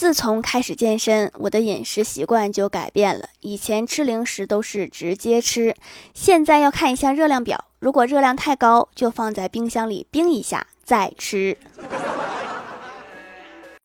自从开始健身我的饮食习惯就改变了。以前吃零食都是直接吃现在要看一下热量表如果热量太高就放在冰箱里冰一下再吃。